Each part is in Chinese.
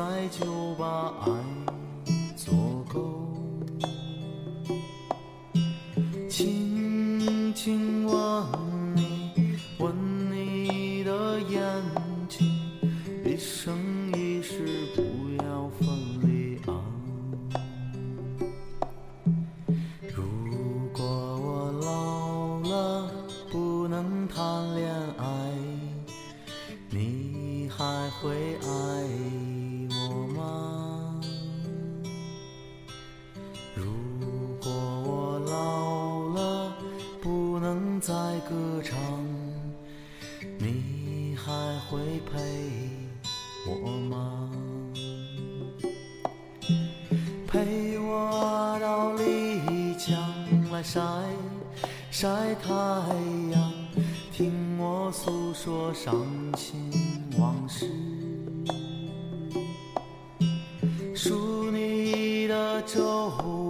在就把爱会陪我吗？陪我到丽江来晒晒太阳，听我诉说伤心往事。数你的皱纹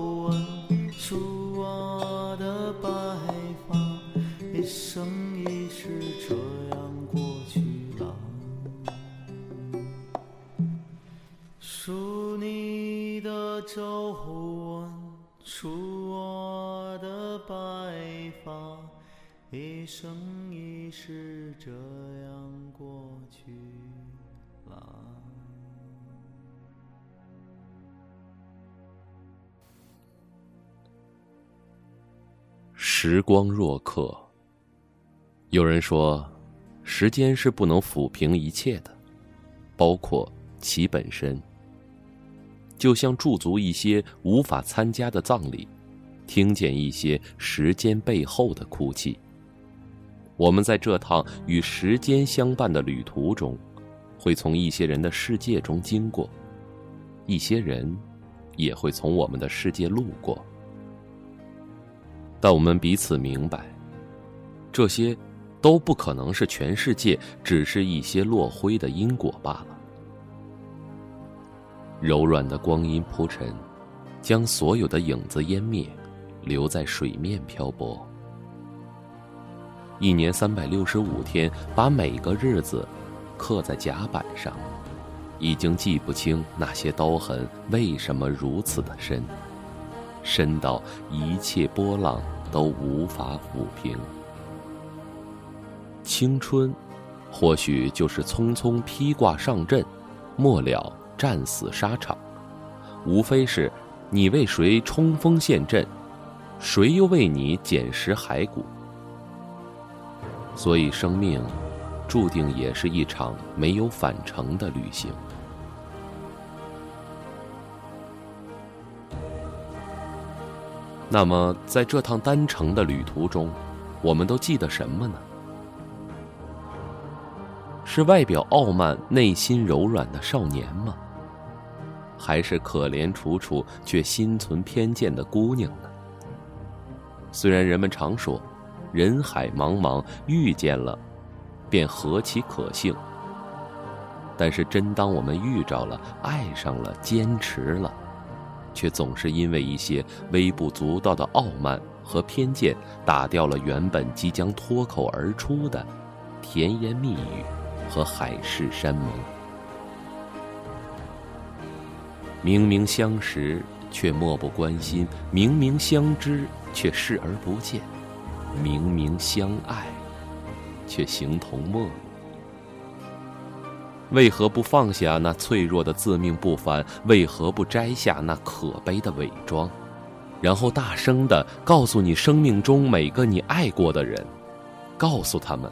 皱纹，数我的白发，一生一世这样过去了。数你的皱纹，数我的白发，一生一世这样过去时光若客。有人说，时间是不能抚平一切的，包括其本身。就像驻足一些无法参加的葬礼，听见一些时间背后的哭泣。我们在这趟与时间相伴的旅途中，会从一些人的世界中经过，一些人也会从我们的世界路过。但我们彼此明白，这些都不可能是全世界只是一些落灰的因果罢了。柔软的光阴铺陈，将所有的影子湮灭，留在水面漂泊。一年三百六十五天，把每个日子刻在甲板上，已经记不清那些刀痕为什么如此的深，深到一切波浪都无法抚平。青春，或许就是匆匆披挂上阵，末了战死沙场，无非是你为谁冲锋陷阵，谁又为你捡拾骸骨。所以，生命注定也是一场没有返程的旅行。那么，在这趟单程的旅途中，我们都记得什么呢？是外表傲慢、内心柔软的少年吗？还是可怜楚楚却心存偏见的姑娘呢？虽然人们常说，人海茫茫，遇见了，便何其可幸。但是，真当我们遇着了，爱上了，坚持了，却总是因为一些微不足道的傲慢和偏见，打掉了原本即将脱口而出的甜言蜜语和海誓山盟。明明相识，却漠不关心；明明相知，却视而不见；明明相爱，却形同陌路。为何不放下那脆弱的自命不凡？为何不摘下那可悲的伪装，然后大声的告诉你生命中每个你爱过的人，告诉他们，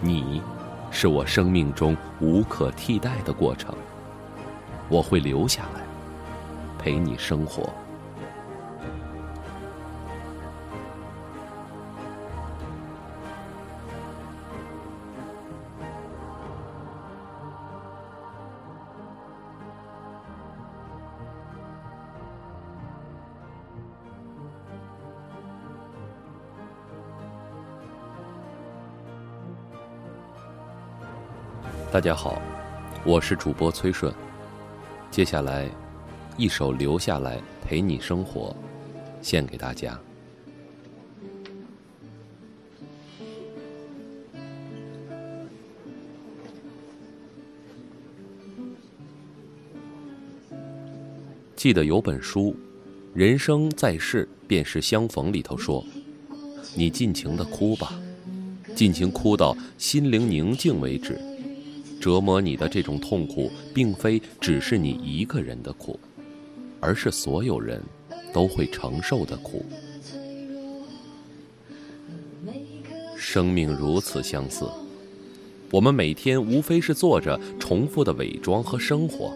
你，是我生命中无可替代的过程。我会留下来，陪你生活。大家好，我是主播崔顺。接下来，一首《留下来陪你生活》，献给大家。记得有本书《人生在世便是相逢》里头说：“你尽情的哭吧，尽情哭到心灵宁静为止。”折磨你的这种痛苦，并非只是你一个人的苦，而是所有人都会承受的苦。生命如此相似，我们每天无非是做着重复的伪装和生活，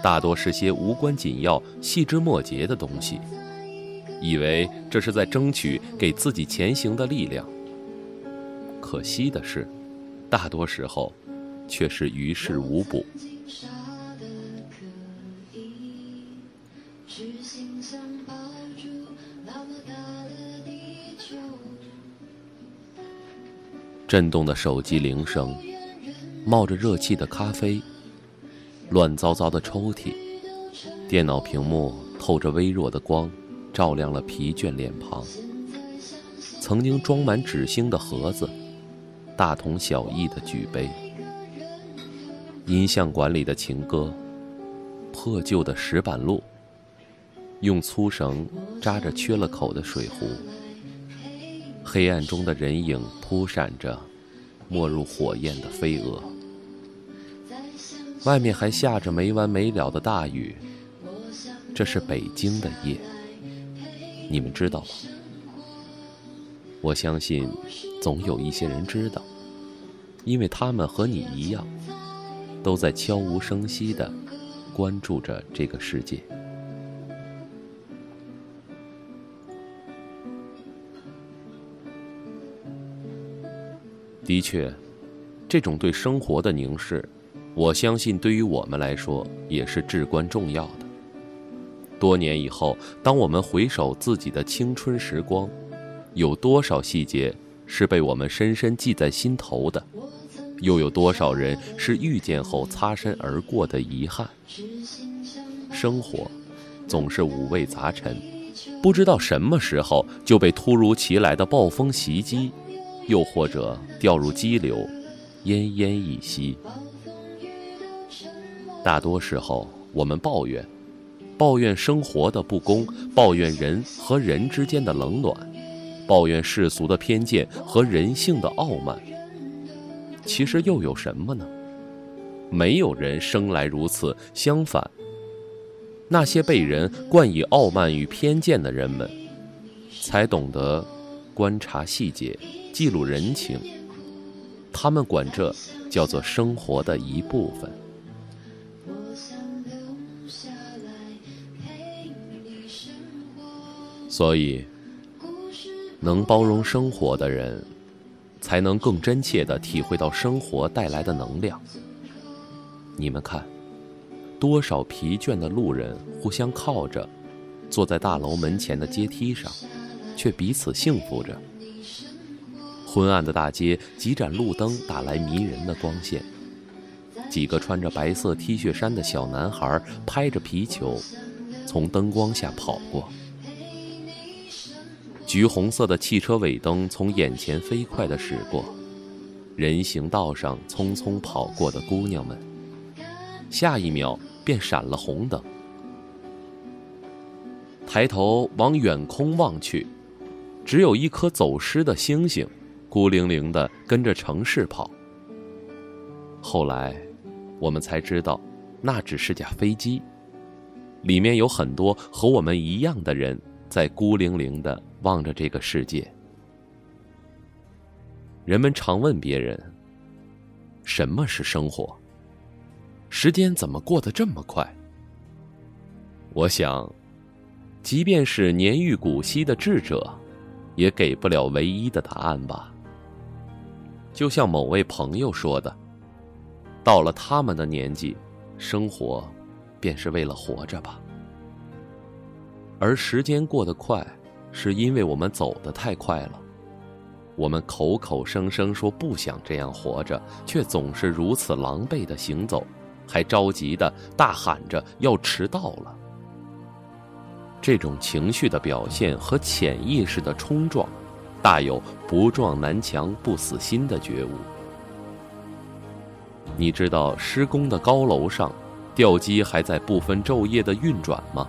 大多是些无关紧要、细枝末节的东西，以为这是在争取给自己前行的力量。可惜的是，大多时候。却是于事无补。震动的手机铃声，冒着热气的咖啡，乱糟糟的抽屉，电脑屏幕透着微弱的光，照亮了疲倦脸庞。曾经装满纸星的盒子，大同小异的举杯。音像馆里的情歌，破旧的石板路，用粗绳扎着缺了口的水壶，黑暗中的人影扑闪着，没入火焰的飞蛾。外面还下着没完没了的大雨，这是北京的夜，你们知道吗？我相信，总有一些人知道，因为他们和你一样。都在悄无声息的关注着这个世界。的确，这种对生活的凝视，我相信对于我们来说也是至关重要的。多年以后，当我们回首自己的青春时光，有多少细节是被我们深深记在心头的？又有多少人是遇见后擦身而过的遗憾？生活总是五味杂陈，不知道什么时候就被突如其来的暴风袭击，又或者掉入激流，奄奄一息。大多时候，我们抱怨，抱怨生活的不公，抱怨人和人之间的冷暖，抱怨世俗的偏见和人性的傲慢。其实又有什么呢？没有人生来如此。相反，那些被人冠以傲慢与偏见的人们，才懂得观察细节、记录人情。他们管这叫做生活的一部分。所以，能包容生活的人。才能更真切地体会到生活带来的能量。你们看，多少疲倦的路人互相靠着，坐在大楼门前的阶梯上，却彼此幸福着。昏暗的大街，几盏路灯打来迷人的光线。几个穿着白色 T 恤衫的小男孩拍着皮球，从灯光下跑过。橘红色的汽车尾灯从眼前飞快地驶过，人行道上匆匆跑过的姑娘们，下一秒便闪了红灯。抬头往远空望去，只有一颗走失的星星，孤零零地跟着城市跑。后来，我们才知道，那只是架飞机，里面有很多和我们一样的人。在孤零零的望着这个世界，人们常问别人：“什么是生活？时间怎么过得这么快？”我想，即便是年逾古稀的智者，也给不了唯一的答案吧。就像某位朋友说的：“到了他们的年纪，生活便是为了活着吧。”而时间过得快，是因为我们走得太快了。我们口口声声说不想这样活着，却总是如此狼狈的行走，还着急的大喊着要迟到了。这种情绪的表现和潜意识的冲撞，大有不撞南墙不死心的觉悟。你知道施工的高楼上，吊机还在不分昼夜的运转吗？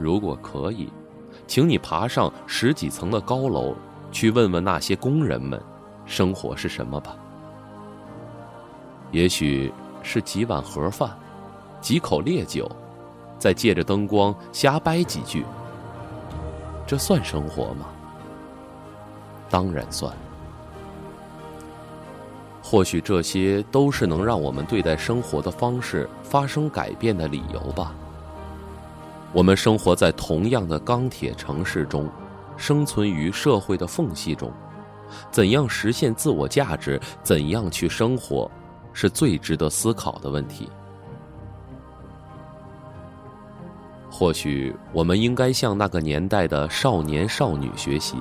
如果可以，请你爬上十几层的高楼，去问问那些工人们，生活是什么吧。也许是几碗盒饭，几口烈酒，再借着灯光瞎掰几句。这算生活吗？当然算。或许这些都是能让我们对待生活的方式发生改变的理由吧。我们生活在同样的钢铁城市中，生存于社会的缝隙中，怎样实现自我价值，怎样去生活，是最值得思考的问题。或许我们应该向那个年代的少年少女学习，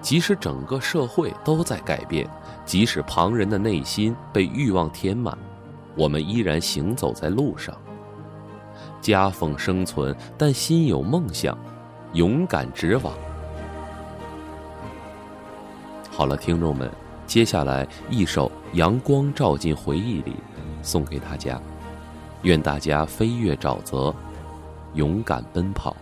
即使整个社会都在改变，即使旁人的内心被欲望填满，我们依然行走在路上。夹缝生存，但心有梦想，勇敢直往。好了，听众们，接下来一首《阳光照进回忆里》，送给大家。愿大家飞跃沼泽，勇敢奔跑。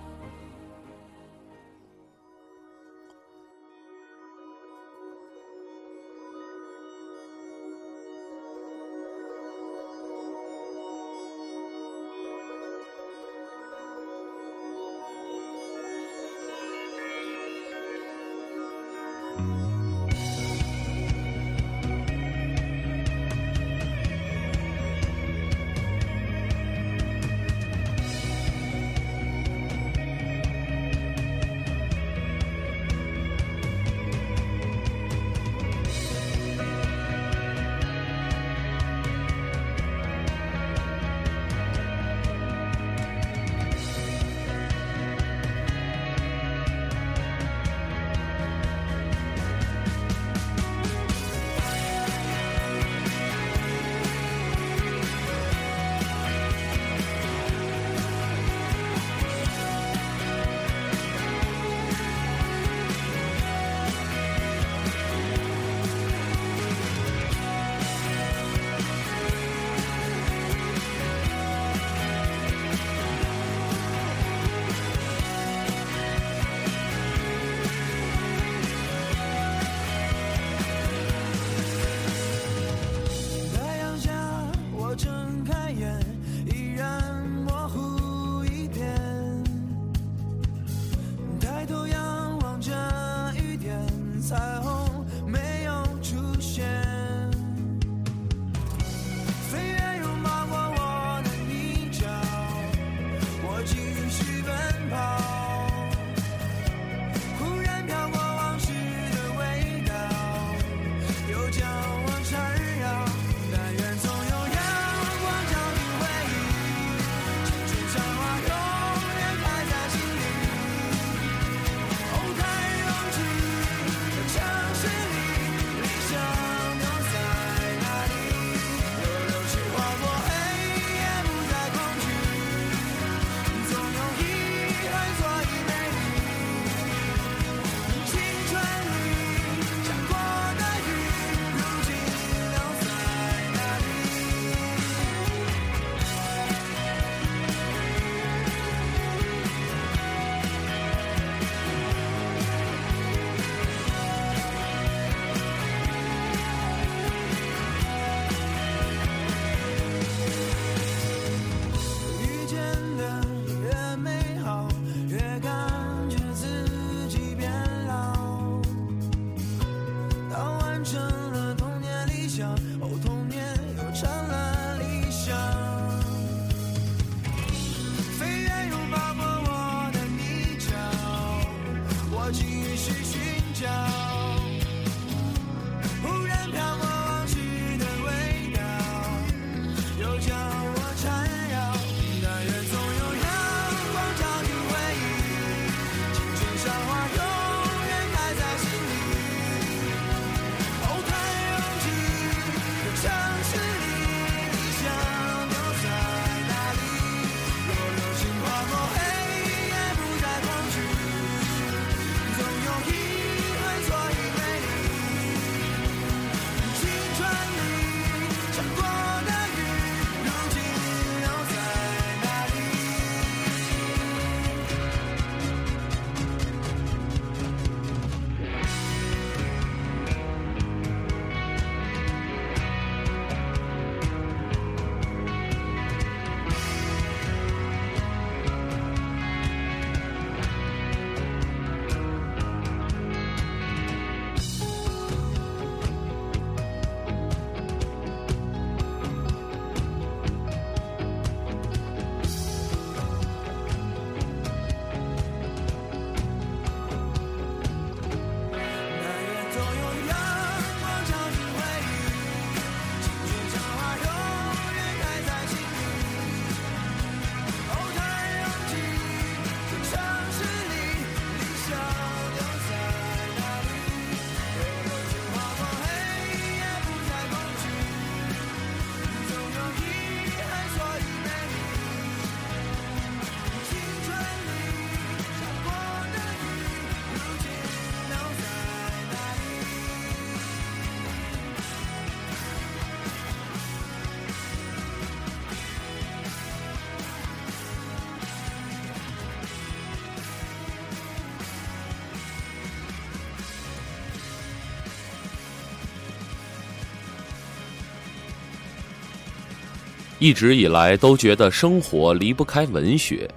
一直以来都觉得生活离不开文学，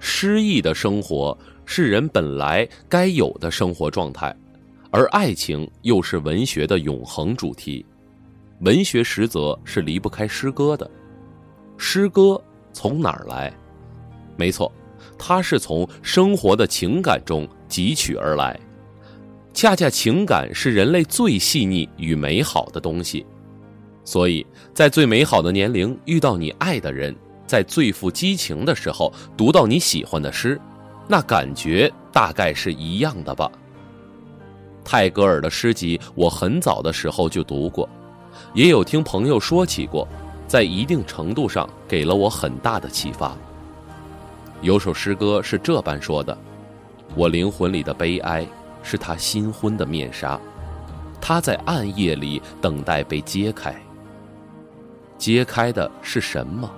诗意的生活是人本来该有的生活状态，而爱情又是文学的永恒主题。文学实则是离不开诗歌的。诗歌从哪儿来？没错，它是从生活的情感中汲取而来。恰恰情感是人类最细腻与美好的东西。所以在最美好的年龄遇到你爱的人，在最富激情的时候读到你喜欢的诗，那感觉大概是一样的吧。泰戈尔的诗集我很早的时候就读过，也有听朋友说起过，在一定程度上给了我很大的启发。有首诗歌是这般说的：“我灵魂里的悲哀是他新婚的面纱，他在暗夜里等待被揭开。”揭开的是什么？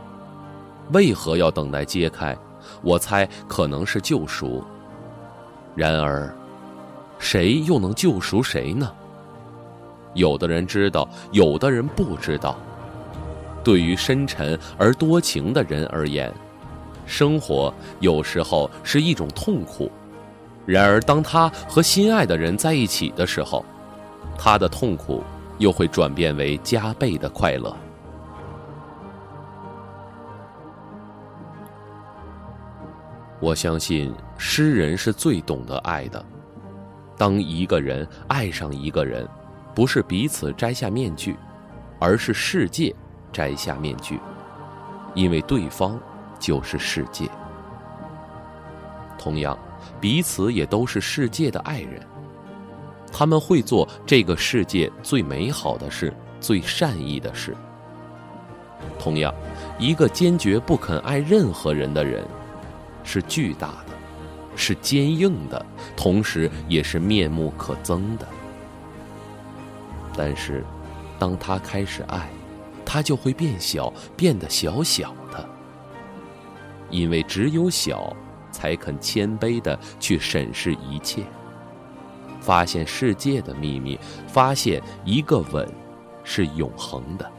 为何要等待揭开？我猜可能是救赎。然而，谁又能救赎谁呢？有的人知道，有的人不知道。对于深沉而多情的人而言，生活有时候是一种痛苦；然而，当他和心爱的人在一起的时候，他的痛苦又会转变为加倍的快乐。我相信诗人是最懂得爱的。当一个人爱上一个人，不是彼此摘下面具，而是世界摘下面具，因为对方就是世界。同样，彼此也都是世界的爱人。他们会做这个世界最美好的事，最善意的事。同样，一个坚决不肯爱任何人的人。是巨大的，是坚硬的，同时也是面目可憎的。但是，当他开始爱，他就会变小，变得小小的。因为只有小，才肯谦卑的去审视一切，发现世界的秘密，发现一个吻是永恒的。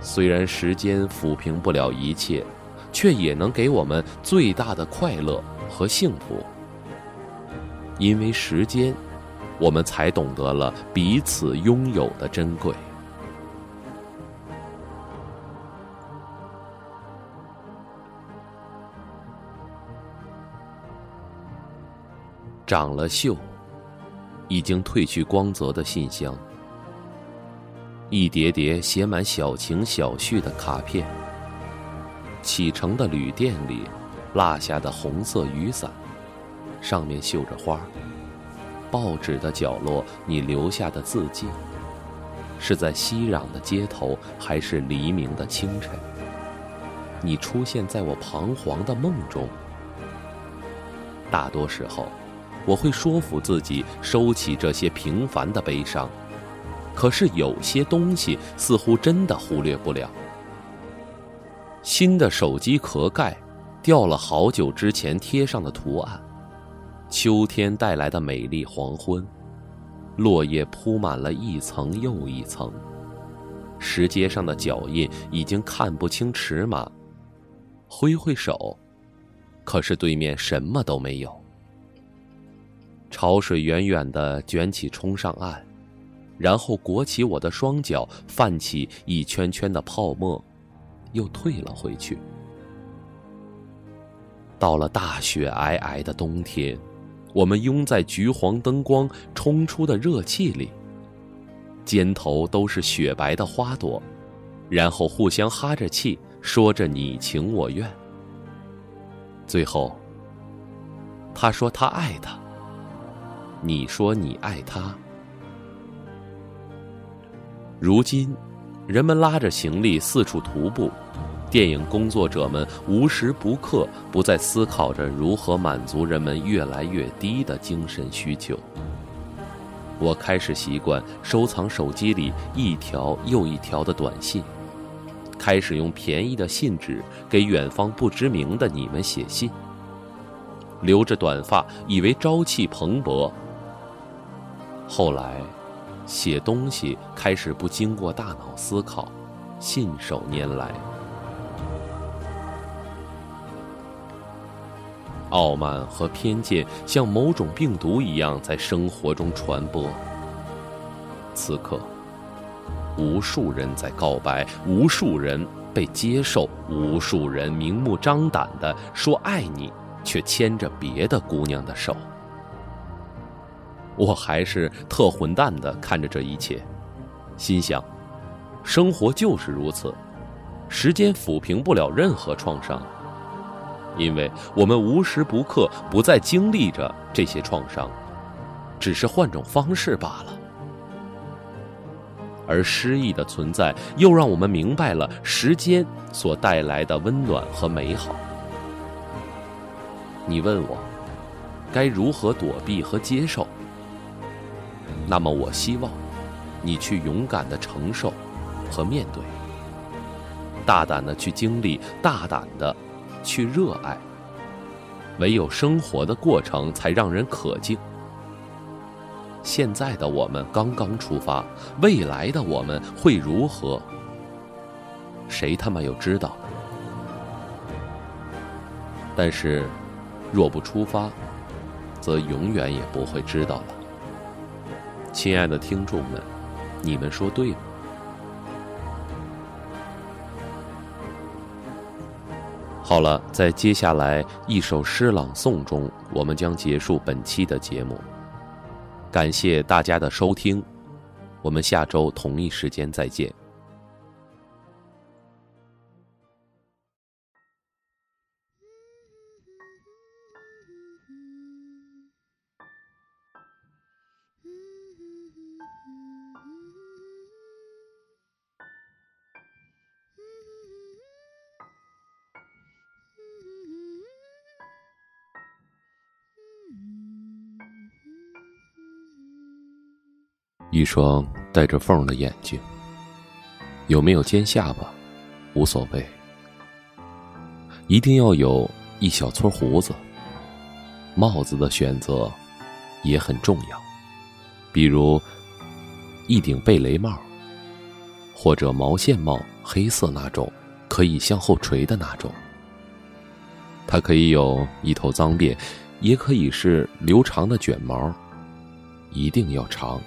虽然时间抚平不了一切。却也能给我们最大的快乐和幸福，因为时间，我们才懂得了彼此拥有的珍贵。长了锈，已经褪去光泽的信箱，一叠叠写满小情小绪的卡片。启程的旅店里，落下的红色雨伞，上面绣着花。报纸的角落，你留下的字迹，是在熙攘的街头，还是黎明的清晨？你出现在我彷徨的梦中。大多时候，我会说服自己收起这些平凡的悲伤，可是有些东西似乎真的忽略不了。新的手机壳盖掉了好久之前贴上的图案，秋天带来的美丽黄昏，落叶铺满了一层又一层，石阶上的脚印已经看不清尺码，挥挥手，可是对面什么都没有。潮水远远的卷起冲上岸，然后裹起我的双脚，泛起一圈圈的泡沫。又退了回去。到了大雪皑皑的冬天，我们拥在橘黄灯光冲出的热气里，肩头都是雪白的花朵，然后互相哈着气，说着你情我愿。最后，他说他爱他，你说你爱他。如今。人们拉着行李四处徒步，电影工作者们无时不刻不在思考着如何满足人们越来越低的精神需求。我开始习惯收藏手机里一条又一条的短信，开始用便宜的信纸给远方不知名的你们写信。留着短发，以为朝气蓬勃，后来。写东西开始不经过大脑思考，信手拈来。傲慢和偏见像某种病毒一样在生活中传播。此刻，无数人在告白，无数人被接受，无数人明目张胆的说爱你，却牵着别的姑娘的手。我还是特混蛋的看着这一切，心想：生活就是如此，时间抚平不了任何创伤。因为我们无时不刻不在经历着这些创伤，只是换种方式罢了。而失忆的存在，又让我们明白了时间所带来的温暖和美好。你问我，该如何躲避和接受？那么，我希望你去勇敢的承受和面对，大胆的去经历，大胆的。去热爱，唯有生活的过程才让人可敬。现在的我们刚刚出发，未来的我们会如何？谁他妈又知道？但是，若不出发，则永远也不会知道了。亲爱的听众们，你们说对吗？好了，在接下来一首诗朗诵中，我们将结束本期的节目。感谢大家的收听，我们下周同一时间再见。一双带着缝的眼睛，有没有尖下巴，无所谓。一定要有一小撮胡子。帽子的选择也很重要，比如一顶贝雷帽，或者毛线帽，黑色那种，可以向后垂的那种。它可以有一头脏辫，也可以是留长的卷毛，一定要长。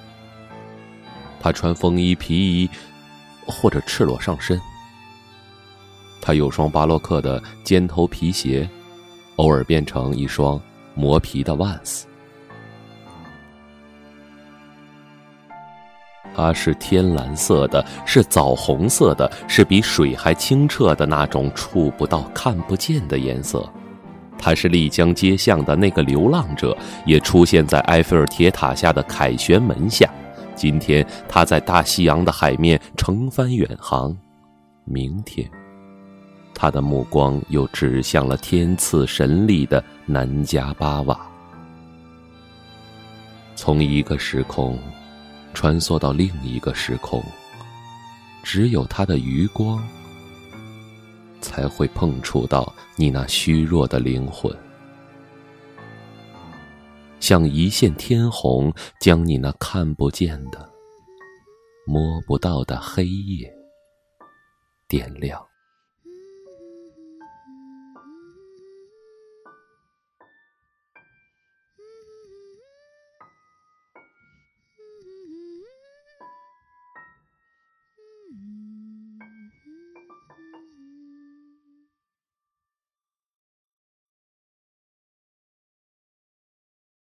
他穿风衣、皮衣，或者赤裸上身。他有双巴洛克的尖头皮鞋，偶尔变成一双磨皮的万斯。它是天蓝色的，是枣红色的，是比水还清澈的那种触不到、看不见的颜色。他是丽江街巷的那个流浪者，也出现在埃菲尔铁塔下的凯旋门下。今天他在大西洋的海面乘帆远航，明天，他的目光又指向了天赐神力的南迦巴瓦。从一个时空穿梭到另一个时空，只有他的余光才会碰触到你那虚弱的灵魂。像一线天虹，将你那看不见的、摸不到的黑夜点亮。